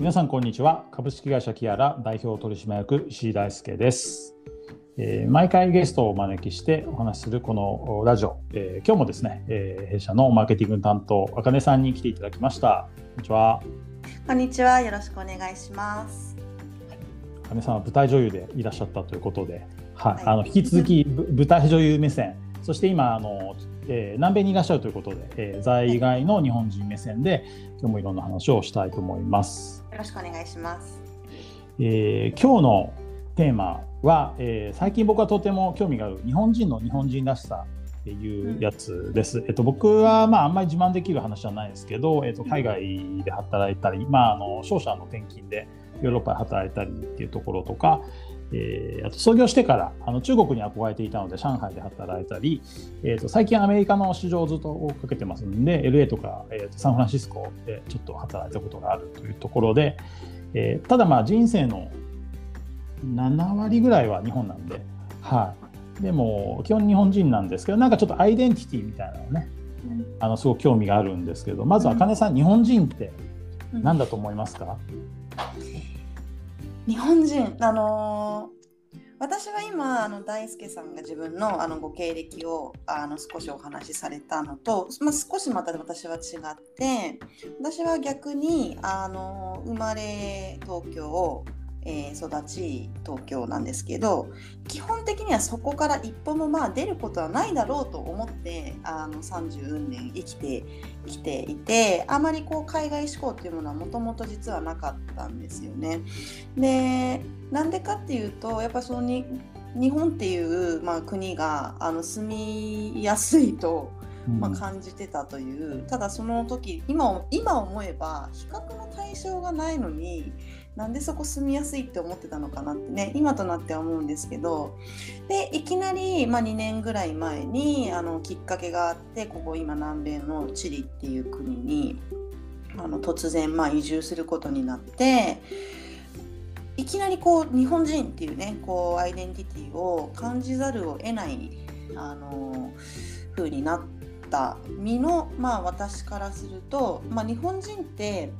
皆さんこんにちは。株式会社キアラ代表取締役石井大輔です、えー、毎回ゲストをお招きしてお話しするこのラジオ、えー、今日もですね、えー、弊社のマーケティング担当あかねさんに来ていただきました。こんにちは。こんにちは。よろしくお願いします。あかねさんは舞台女優でいらっしゃったということで、はい、はい、あの引き続き舞台女優目線。そして今あのえー、南米にいらっしゃるということで、えー、在外の日本人目線で今日もいろんな話をしたいと思います。よろしくお願いします。えー、今日のテーマは、えー、最近僕はとても興味がある日本人の日本人らしさっていうやつです。うん、えっと、僕は、まあ、あんまり自慢できる話じゃないですけど、えっと、海外で働いたり、まあ、あの商社の転勤でヨーロッパで働いたりっていうところとか、えー、あと創業してからあの中国に憧れていたので上海で働いたり、えーと、最近アメリカの市場をずっと追っかけてますんで LA とか、えーと、サンフランシスコでちょっと働いたことがあるというところで、えー、ただまあ人生の7割ぐらいは日本なんで、はい、でも基本日本人なんですけどなんかちょっとアイデンティティみたいなのね、うん、あのすごく興味があるんですけどまずあかねさん、日本人って何だと思いますか、うん日本人あのー、私は今あの大輔さんが自分のあのご経歴をあの少しお話しされたのと、まあ、少しまた私は違って私は逆にあの生まれ東京えー、育ち東京なんですけど基本的にはそこから一歩もまあ出ることはないだろうと思ってあの30年生きてきていてあまりこう海外志向っていうものはもともと実はなかったんですよね。でなんでかっていうとやっぱそのに日本っていう、まあ、国があの住みやすいとまあ、感じてたという、ただその時今今思えば比較の対象がないのになんでそこ住みやすいって思ってたのかなってね今となっては思うんですけど。でいきなり、まあ、2年ぐらい前にあのきっかけがあってここ今南米のチリっていう国にあの突然、まあ、移住することになっていきなりこう日本人っていうねこうアイデンティティを感じざるを得ないあの風になった身の、まあ、私からすると、まあ、日本人って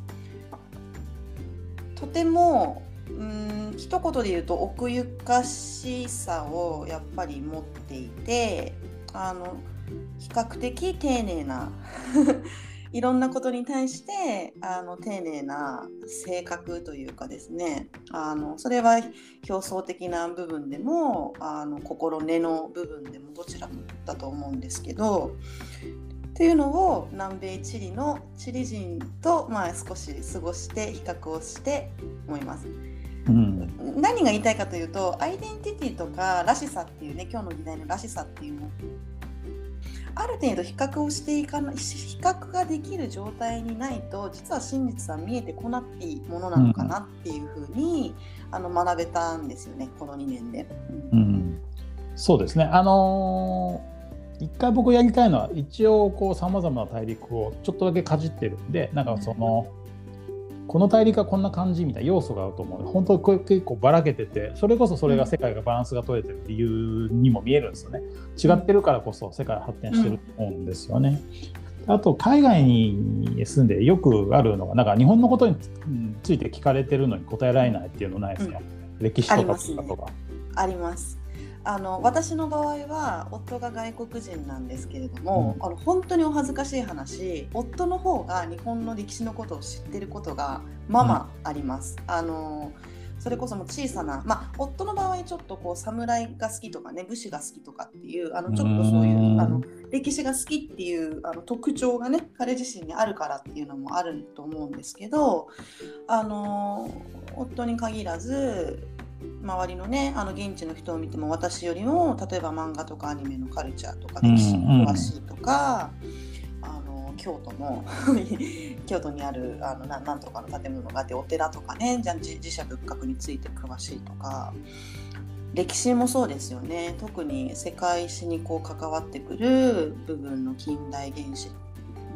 とてもうん一言で言うと奥ゆかしさをやっぱり持っていてあの比較的丁寧ないろんなことに対してあの丁寧な性格というかですねあのそれは表層的な部分でもあの心根の部分でもどちらもだと思うんですけどっていうのを南米チリのチリ人と、まあ、少し過ごして比較をして思います。うん、何が言いたいかというとアイデンティティとからしさっていうね今日の時代のらしさっていうのある程度比較をしていかない比較ができる状態にないと実は真実は見えてこなくていいものなのかなっていうふうに、ん、あの学べたんですよねこの2年で。うん、うん、そうですね。あのー一回僕やりたいのは一応こうさまざまな大陸をちょっとだけかじってるんでなんかその、この大陸はこんな感じみたいな要素があると思う。本当にこれ結構ばらけててそれこそそれが世界がバランスが取れてる理由にも見えるんですよね。違ってるからこそ世界発展してると思うんですよね。あと海外に住んでよくあるのがなんか日本のことについて聞かれてるのに答えられないっていうのないですか、うん、歴史とかとか。ありますあの私の場合は夫が外国人なんですけれども、うん、あの本当にお恥ずかしい話夫の方が日本の歴史のことを知ってることがままあります。うん、あのそれこそも小さな、まあ、夫の場合ちょっとこう侍が好きとかね武士が好きとかっていうあのちょっとそういうあの歴史が好きっていうあの特徴がね彼自身にあるからっていうのもあると思うんですけどあの夫に限らず周りのねあの現地の人を見ても私よりも例えば漫画とかアニメのカルチャーとか歴史に詳しいとか、うんうん、あの京都の 京都にあるあのななんとかの建物があってお寺とかねじゃ自社仏閣について詳しいとか。歴史もそうですよね。特に世界史にこう関わってくる部分の近代原始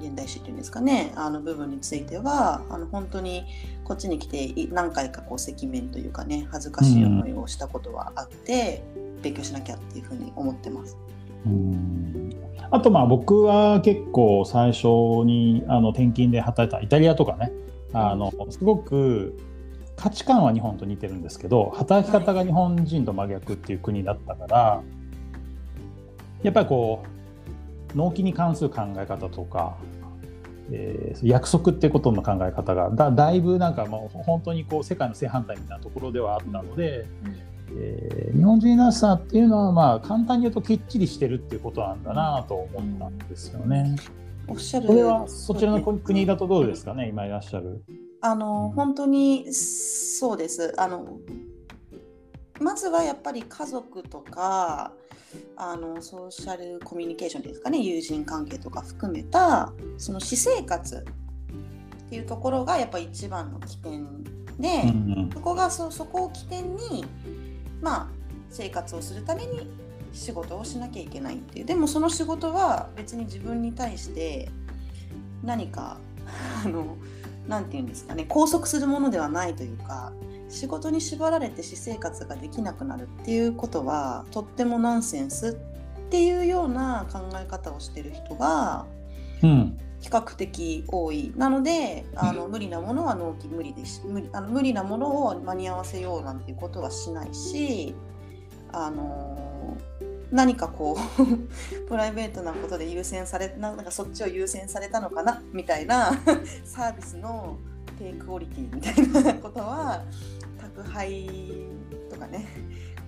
現代史っていうんですかね。あの部分についてはあの本当にこっちに来て何回かこう赤面というかね恥ずかしい思いをしたことはあって、うん、勉強しなきゃっていうふうに思ってます。うんあとまあ僕は結構最初にあの転勤で働いたイタリアとかねあのすごく価値観は日本と似てるんですけど働き方が日本人と真逆っていう国だったから、やっぱりこう納期に関する考え方とか、えー約束ってことの考え方がだだいぶなんかもう本当にこう世界の正反対みたいなところではあったので、えー日本人らしさっていうのはまあ簡単に言うときっちりしてるっていうことなんだなと思ったんですよね。おっしゃるこれはそちらの国だとどうですかね今いらっしゃる？あの本当にそうですあのまずはやっぱり家族とかあのソーシャルコミュニケーションですかね。友人関係とか含めたその私生活っていうところがやっぱり一番の起点で、うんそこがそそこを起点にまあ生活をするために仕事をしなきゃいけないっていう。でもその仕事は別に自分に対して何かあのなんて言うんですかね。拘束するものではないというか仕事に縛られて私生活ができなくなるっていうことはとってもナンセンスっていうような考え方をしてる人がうん。比較的多い。なのであの無理なものは納期無理です無理あの無理なものを間に合わせようなんていうことはしないしあの何かこう プライベートなことで優先されなんかそっちを優先されたのかなみたいなサービスの低クオリティみたいなことは宅配とかね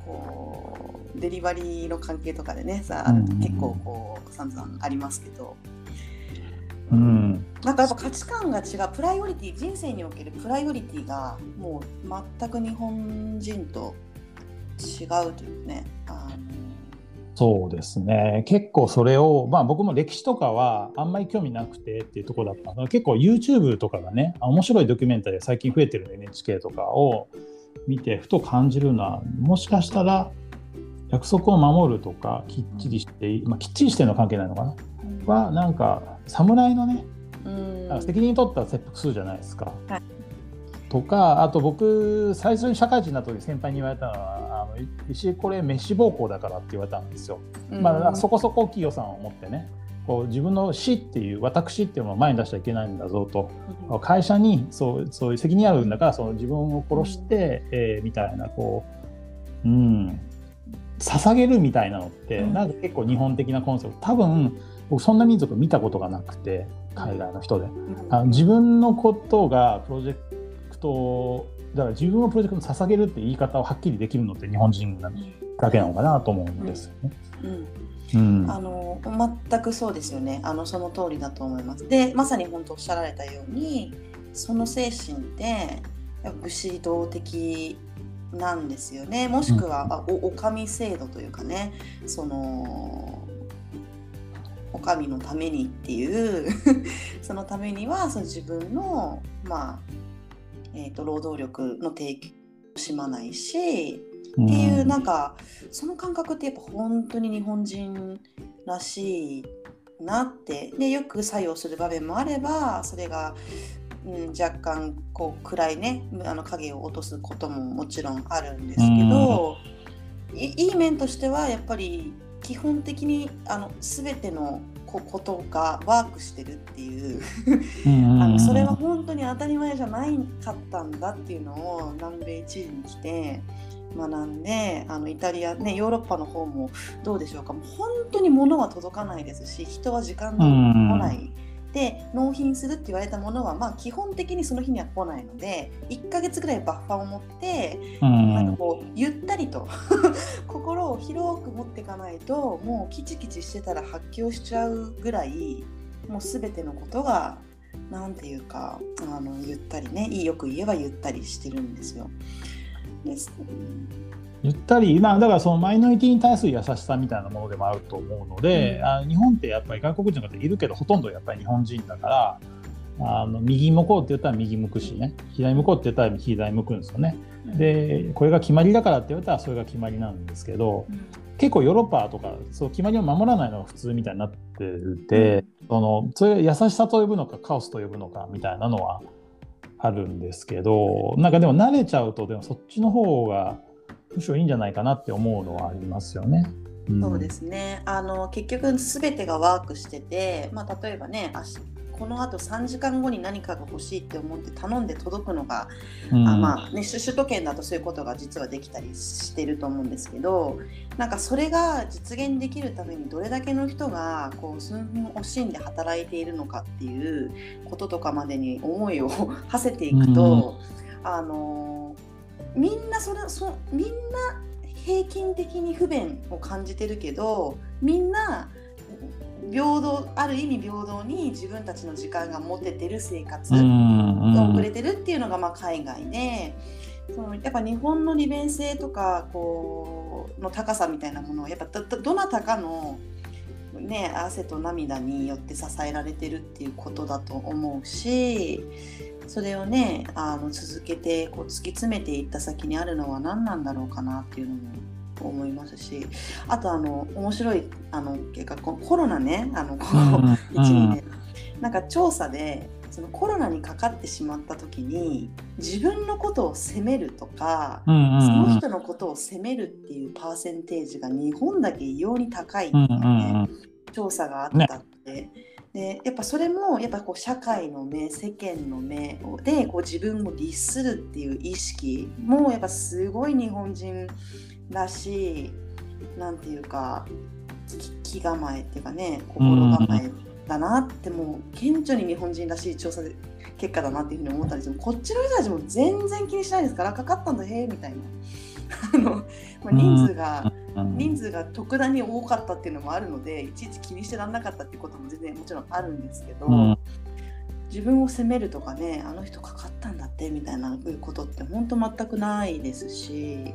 こうデリバリーの関係とかでねさ、うんうんうん。結構こう散々ありますけど。うん。なんかやっぱ価値観が違う。プライオリティ人生におけるプライオリティがもう全く日本人と違うというねあそうですね。結構それを、まあ、僕も歴史とかはあんまり興味なくてっていうところだったので結構 YouTube とかがね面白いドキュメンタリー最近増えてる NHK とかを見てふと感じるのはもしかしたら約束を守るとかきっちりして、まあ、きっちりしてるのは関係ないのかなのはなんか侍のねうん。責任取ったら切腹するじゃないですか。はいとかあと僕最初に社会人になった時先輩に言われたのはあの石井これ飯暴行だからって言われたんですよ。まあ、そこそこ大きい予算を持ってねこう自分の死っていう私っていうのを前に出しちゃいけないんだぞと。会社にそうそういう責任あるんだからその自分を殺して、えーみたいなこう、うん、捧げるみたいなのって、うん。なんか結構日本的なコンセプト。多分僕そんな民族見たことがなくて海外の人で。うん。あの自分のことがプロジェクトだから自分をプロジェクトに捧げるって言い方をはっきりできるのって日本人だけなのかなと思うんですよね。うん。うん。あの全くそうですよね。あのその通りだと思います。でまさに本当おっしゃられたようにその精神ってやっぱ武士道的なんですよね。もしくは、あおお上制度というかねそのお上のためにっていう そのためにはその自分のまあえー、と労働力の提供をしまないし、っていうなんかその感覚ってやっぱ本当に日本人らしいなって。でよく作用する場面もあればそれが、うん、若干こう暗いねあの影を落とすことももちろんあるんですけど、いいい面としてはやっぱり基本的にあの全てのこことがワークしてるっていう。あのそれは本当に当たり前じゃないかったんだっていうのを南米地理に来て学んであのイタリアねヨーロッパの方もどうでしょうか。もう本当に物は届かないですし人は時間通りに来ない。で納品するって言われたものは、まあ、基本的にその日には来ないので1ヶ月ぐらいバッファーを持ってなんかこうゆったりと 心を広く持っていかないともうキチキチしてたら発狂しちゃうぐらいもう全てのことがなんていうかあのゆったりねよく言えばゆったりしてるんですよ。ですゆったり、まあ、だからそのマイノリティに対する優しさみたいなものでもあると思うので、うん。あ日本ってやっぱり外国人の方いるけどほとんどやっぱり日本人だからあの右向こうって言ったら右向くしね左向こうって言ったら左向くんですよね。でこれが決まりだからって言われたらそれが決まりなんですけど結構ヨーロッパとかそう決まりを守らないのが普通みたいになってて、そのそれ優しさと呼ぶのかカオスと呼ぶのかみたいなのはあるんですけどなんかでも慣れちゃうとでもそっちの方がむしろいいんじゃないかなって思うのはありますよね。そうですね。あの結局全てがワークしてて、まあ、例えばねこのあと3時間後に何かが欲しいって思って頼んで届くのが、うん、あまあね、首都圏だとそういうことが実はできたりしてると思うんですけどなんかそれが実現できるためにどれだけの人がこう寸分惜しんで働いているのかっていうこととかまでに思いを 馳せていくと、うん、あのみんなそれそみんな平均的に不便を感じてるけどみんな平等ある意味平等に自分たちの時間が持ててる生活が遅れてるっていうのがまあ海外で。そのやっぱ日本の利便性とかこうの高さみたいなものをやっぱどどなたかの、ね、汗と涙によって支えられてるっていうことだと思うしそれをねあの続けてこう突き詰めていった先にあるのは何なんだろうかなっていうのも思いますしあとあの面白いあの結果コロナねあのこの1、2年。なんか調査でそのコロナにかかってしまった時に自分のことを責めるとか、その人のことを責めるっていうパーセンテージが日本だけ異様に高いっていうね、調査があったって。ねでやっぱそれもやっぱこう社会の目世間の目でこう自分を律するっていう意識もやっぱすごい日本人らしいなんていうか気構えっていうかね心構えだなってもう顕著に日本人らしい調査結果だなっていうふうに思ったんですけどこっちの人たちも全然気にしないですからかかったんだへえみたいな。あの、まあ、人数が、人数が特段に多かったっていうのもあるのでいちいち気にしてらんなかったっていうことも全然もちろんあるんですけど、自分を責めるとかねあの人かかったんだってみたいなことって本当全くないですし。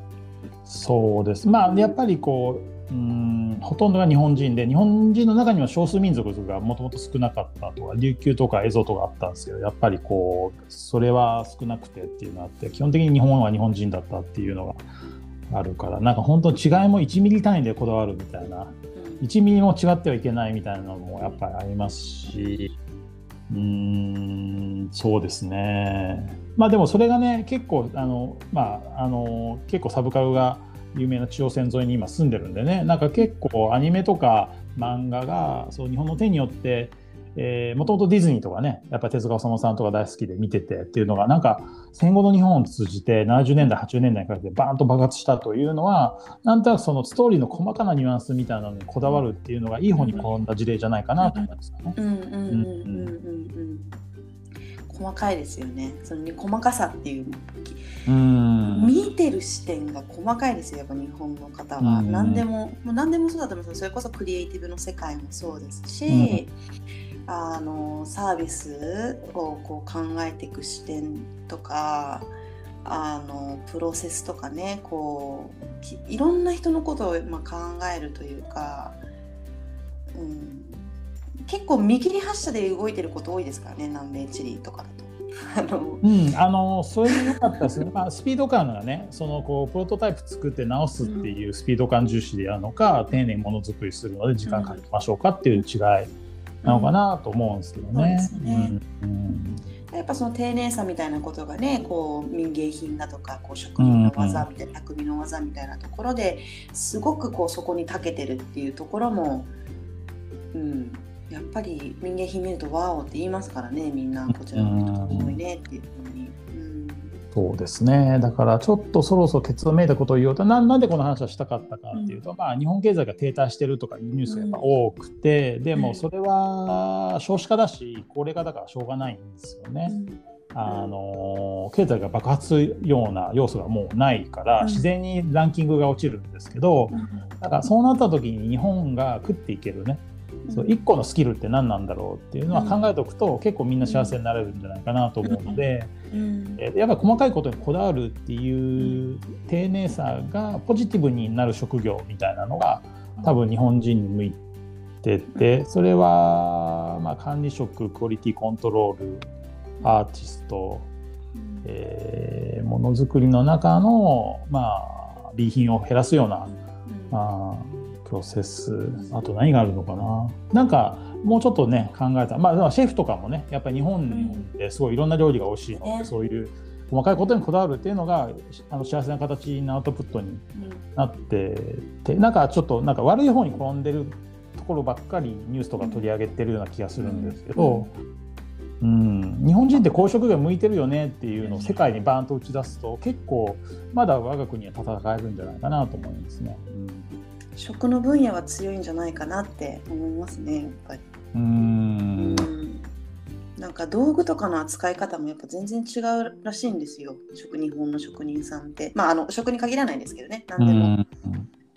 そうです。まあやっぱりこううんほとんどが日本人で日本人の中には少数民族がもともと少なかったとか琉球とか蝦夷とかあったんですけどやっぱりこうそれは少なくてっていうのがあって基本的に日本は日本人だったっていうのがあるからなんか本当違いも1ミリ単位でこだわるみたいな。1ミリも違ってはいけないみたいなのもやっぱりありますし。うんそうですね。まあでもそれがね結構あのまああの結構サブカルが有名な中央線沿いに今住んでるんでね。なんか結構アニメとか漫画がそう日本の手によってもともとディズニーとかねやっぱり手塚治虫さんとか大好きで見ててっていうのがなんか戦後の日本を通じて70年代80年代にかけてバーンと爆発したというのはなんとなくそのストーリーの細かなニュアンスみたいなのにこだわるっていうのがいい方に転んだ事例じゃないかなと思いますね。細かいですよね。その細かさっていううん見てる視点が細かいですよやっぱ日本の方は。何でももう何でもそうだと思いますそれこそクリエイティブの世界もそうですし、あのサービスをこう考えていく視点とか。あのプロセスとかねこういろんな人のことを、ま、考えるというか、うん、結構見切り発車で動いてること多いですからね南米チリとかだと。あのうん、あのそれも良かったですね、まあ、スピード感がねそのこうプロトタイプ作って直すっていうスピード感重視でやるのか、うん、丁寧にものづくりするので時間かけましょうかっていう違いなのかなと思うんですけどね。やっぱその丁寧さみたいなことがねこう民芸品だとかこう職人の技みたいな、匠の技みたいなところですごくこうそこに長けてるっていうところも、うん、やっぱり民芸品見るとワオって言いますからねみんな。こちらの人かっこいいねっていう。そうですね。だからちょっとそろそろ結論めいたことを言おうと。なんでこの話をしたかったかっていうと、うん、まあ、日本経済が停滞してるとかいうニュースがやっぱ多くて、うん、でもそれは少子化だし高齢化だからしょうがないんですよね。うん。あの経済が爆発するような要素がもうないから自然にランキングが落ちるんですけど、だからそうなった時に日本が食っていけるねそう1個のスキルって何なんだろうっていうのは考えておくと、結構みんな幸せになれるんじゃないかなと思うので、えやっぱり細かいことにこだわるっていう丁寧さがポジティブになる職業みたいなのが多分日本人に向いててそれはま管理職クオリティコントロールアーティスト、えー、ものづくりの中のまあ B 品を減らすような、あプロセスあと何があるのかな。なんかもうちょっとね考えた。まあシェフとかもねやっぱり日本ですごいいろんな料理が美味しいので、そういう細かいことにこだわるっていうのがあの幸せな形のアウトプットになっててなんかちょっとなんか悪い方に転んでるところばっかりニュースとか取り上げてるような気がするんですけど、うん、日本人ってこういう職業向いてるよねっていうのを世界にバーンと打ち出すと結構まだ我が国は戦えるんじゃないかなと思いますね。うん、食の分野は強いんじゃないかなって思いますねやっぱり。うんなんか道具とかの扱い方もやっぱ全然違うらしいんですよ食日本の職人さんってまああの食に限らないですけどね何でも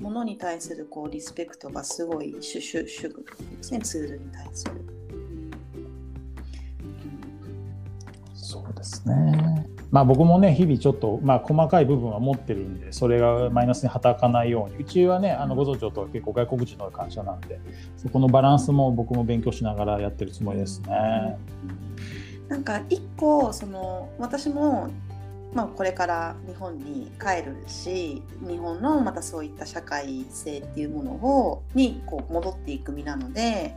ものに対するこうリスペクトがすごい主主主ですねツールに対する。そうですね。まあ僕もね日々ちょっとまあ細かい部分は持ってるんでそれがマイナスに働かないように。うちはねあのご存知とは結構外国人の会社なんでそこのバランスも僕も勉強しながらやってるつもりですね。なんか一個その私もまあ、これから日本に帰るし日本のまたそういった社会性っていうものをにこう戻っていく身なので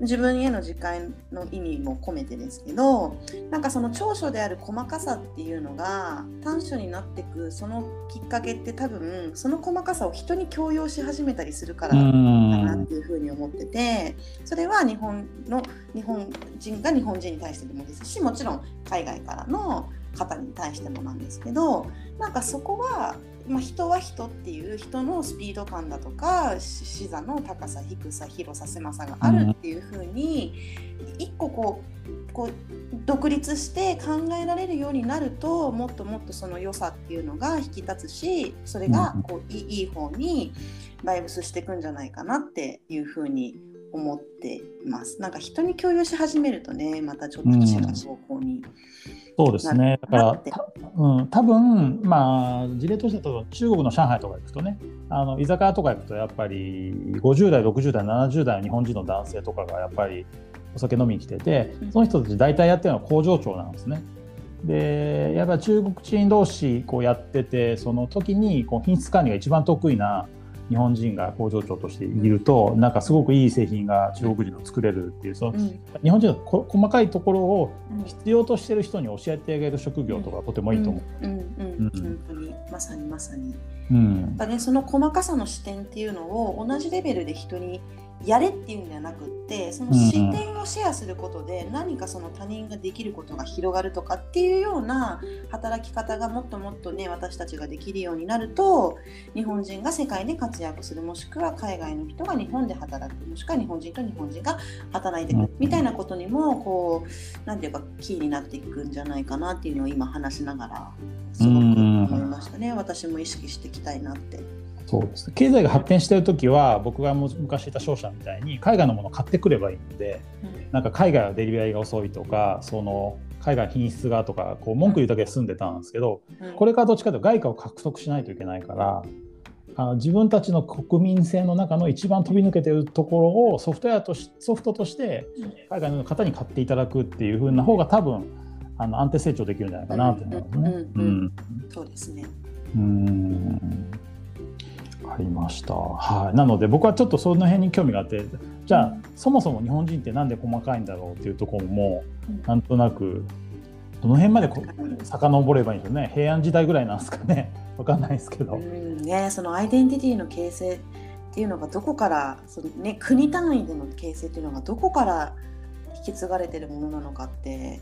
自分への時間の意味も込めてですけどなんかその長所である細かさっていうのが短所になっていくそのきっかけって多分その細かさを人に強要し始めたりするからだなっていうふうに思っててそれは日本の日本人が日本人に対してでもですしもちろん海外からの方に対してもなんですけどなんかそこは、まあ、人は人っていう人のスピード感だとか視座の高さ低さ広さ狭さがあるっていうふうに、一個こうこう独立して考えられるようになるともっともっとその良さっていうのが引き立つしそれがこういい方にバイブスしていくんじゃないかなっていうふうに思っています。なんか人に共有し始めるとねまたちょっと違う方向に、そうですね。だから、うん、多分まあ事例としては中国の上海とか行くとね、あの居酒屋とか行くとやっぱり50代、60代、70代の日本人の男性とかがやっぱりお酒飲みに来てて、その人たち大体やってるのは工場長なんですね。でやっぱり中国人同士こうやっててその時にこう品質管理が一番得意な日本人が工場長としているとなんかすごくいい製品が中国人の作れるっていうその、日本人の細かいところを必要としてる人に教えてあげる職業とかとてもいいと思う。本当に。まさにまさに。うん、ね、その細かさの視点っていうのを同じレベルで人にやれっていうんではなくってその視点をシェアすることで何かその他人ができることが広がるとかっていうような働き方がもっともっとね私たちができるようになると日本人が世界で活躍するもしくは海外の人が日本で働くもしくは日本人と日本人が働いていくみたいなことにもこう何て言うかキーになっていくんじゃないかなっていうのを今話しながらすごく思いましたね。私も意識していきたいなって。そうですね、経済が発展してる時は僕が昔いた商社みたいに海外のものを買ってくればいいので、うん、なんか海外はデリバリーが遅いとかその海外品質がとかこう文句言うだけで済んでたんですけど、うん、これからどっちかというと外貨を獲得しないといけないからあの自分たちの国民性の中の一番飛び抜けてるところをソフトウェアとしソフトとして海外の方に買っていただくっていう風な方が多分あの安定成長できるんじゃないかなと思いますね。そうですね。うんかりました。はい。なので僕はちょっとその辺に興味があって、じゃあそもそも日本人ってなんで細かいんだろうっていうところも、なんとなくどの辺までこ遡ればいいんですよね。平安時代ぐらいなんですかね。わかんないですけど。うんね、そのアイデンティティの形成っていうのがどこからそのね国単位での形成っていうのがどこから引き継がれてるものなのかって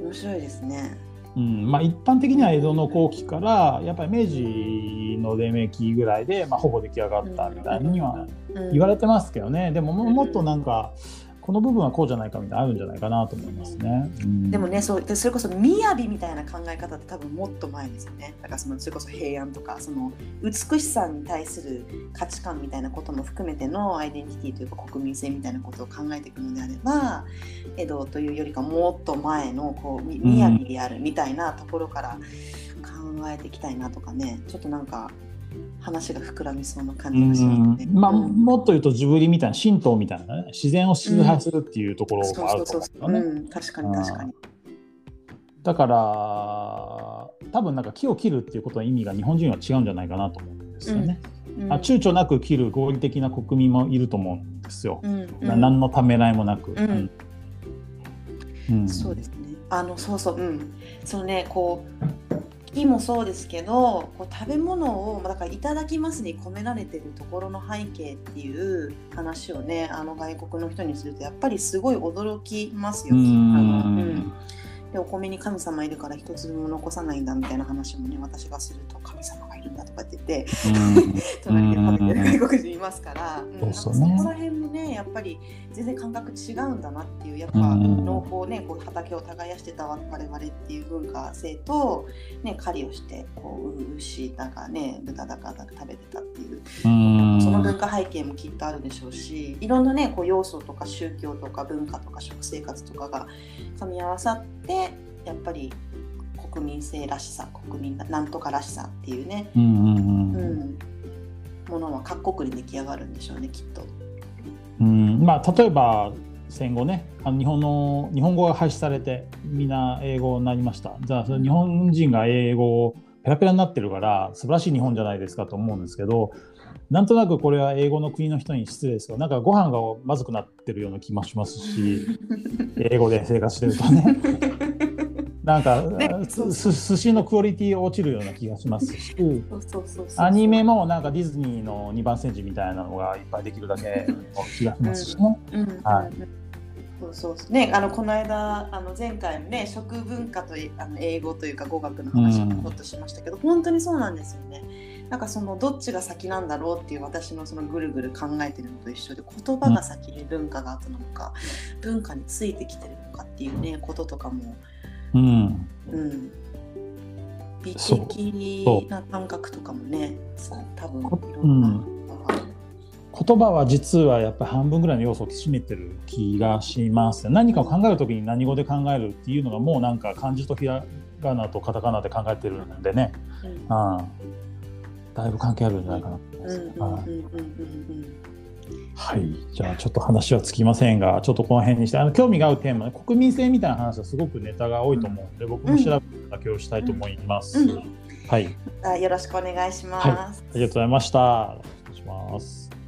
面白いですね。うんまあ、一般的には江戸の後期からやっぱり明治の黎明期ぐらいで、まあ、ほぼ出来上がったみたいには言われてますけどね。でももっとなんかこの部分はこうじゃないかみたいなあるんじゃないかなと思いますね。うん、でもねそうそれこそ雅みたいな考え方って多分もっと前ですよね。だからそのそれこそ平安とかその美しさに対する価値観みたいなことも含めてのアイデンティティというか国民性みたいなことを考えていくのであれば江戸というよりかもっと前のこう雅であるみたいなところから考えていきたいなとかねちょっとなんか話が膨らみそうな感じがしますね。まあ、もっと言うとジブリみたいな神道みたいな、ね、自然を崇拝するっていうところがあると思うんですよね。確かに確かに。だから多分なんか木を切るっていうことの意味が日本人は違うんじゃないかなと思うんですよね。うん、あ躊躇なく切る合理的な国民もいると思うんですよ。うん、何のためらいもなく。うん、そうですね。あのそうそううんそのねこう木もそうですけどこう食べ物をだから「いただきます」に込められてるところの背景っていう話をねあの外国の人にするとやっぱりすごい驚きますよ。あのうんでお米に神様いるから一粒も残さないんだみたいな話もね私がすると神様がいるんだとかって言って隣で食べてる外国人いますから、うん、そこら辺もねやっぱり全然感覚違うんだなっていうやっぱ農法ねこう畑を耕してた我々っていう文化性と、ね、狩りをしてこう牛だかね豚だか食べてたっていうその文化背景もきっとあるでしょうしいろんなねこう要素とか宗教とか文化とか食生活とかが噛み合わさってやっぱり国民性らしさ国民なんとからしさっていうね、うん、うん、ものは各国に出来上がるんでしょうねきっと。うん。まあ、例えば戦後ねあの日本の日本語が廃止されてみんな英語になりました。じゃあそれ日本人が英語をペラペラになってるから素晴らしい日本じゃないですかと思うんですけどなんとなくこれは英語の国の人に失礼ですけどなんかご飯がまずくなってるような気もしますし 英語で生活してるとねなんか、ね、寿司のクオリティ落ちるような気がしますし。アニメもなんかディズニーの2番煎じみたいなのがいっぱいできるだけの気がしますしね。はい。そうそうね、あのこの間あの前回ね食文化とあの英語というか語学の話をほっとしましたけど、うん、本当にそうなんですよね。なんかそのどっちが先なんだろうっていう私のそのぐるぐる考えてるのと一緒で言葉が先に文化が後なのか、うん、文化についてきてるのかっていうねこととかもうん、うん、美的な感覚とかもね多分いろんな、うん、言葉は実はやっぱり半分ぐらいの要素を占めてる気がします何かを考える時に何語で考えるっていうのがもうなんか漢字とひらがなとカタカナで考えてるんでね、うん、だいぶ関係あるんじゃないかなと思います。はい、じゃあちょっと話はつきませんが、ちょっとこの辺にして、あの興味が合うテーマ、国民性みたいな話はすごくネタが多いと思うので、僕も調べただけをしたいと思います。はい。よろしくお願いします。はい、ありがとうございました。失礼します。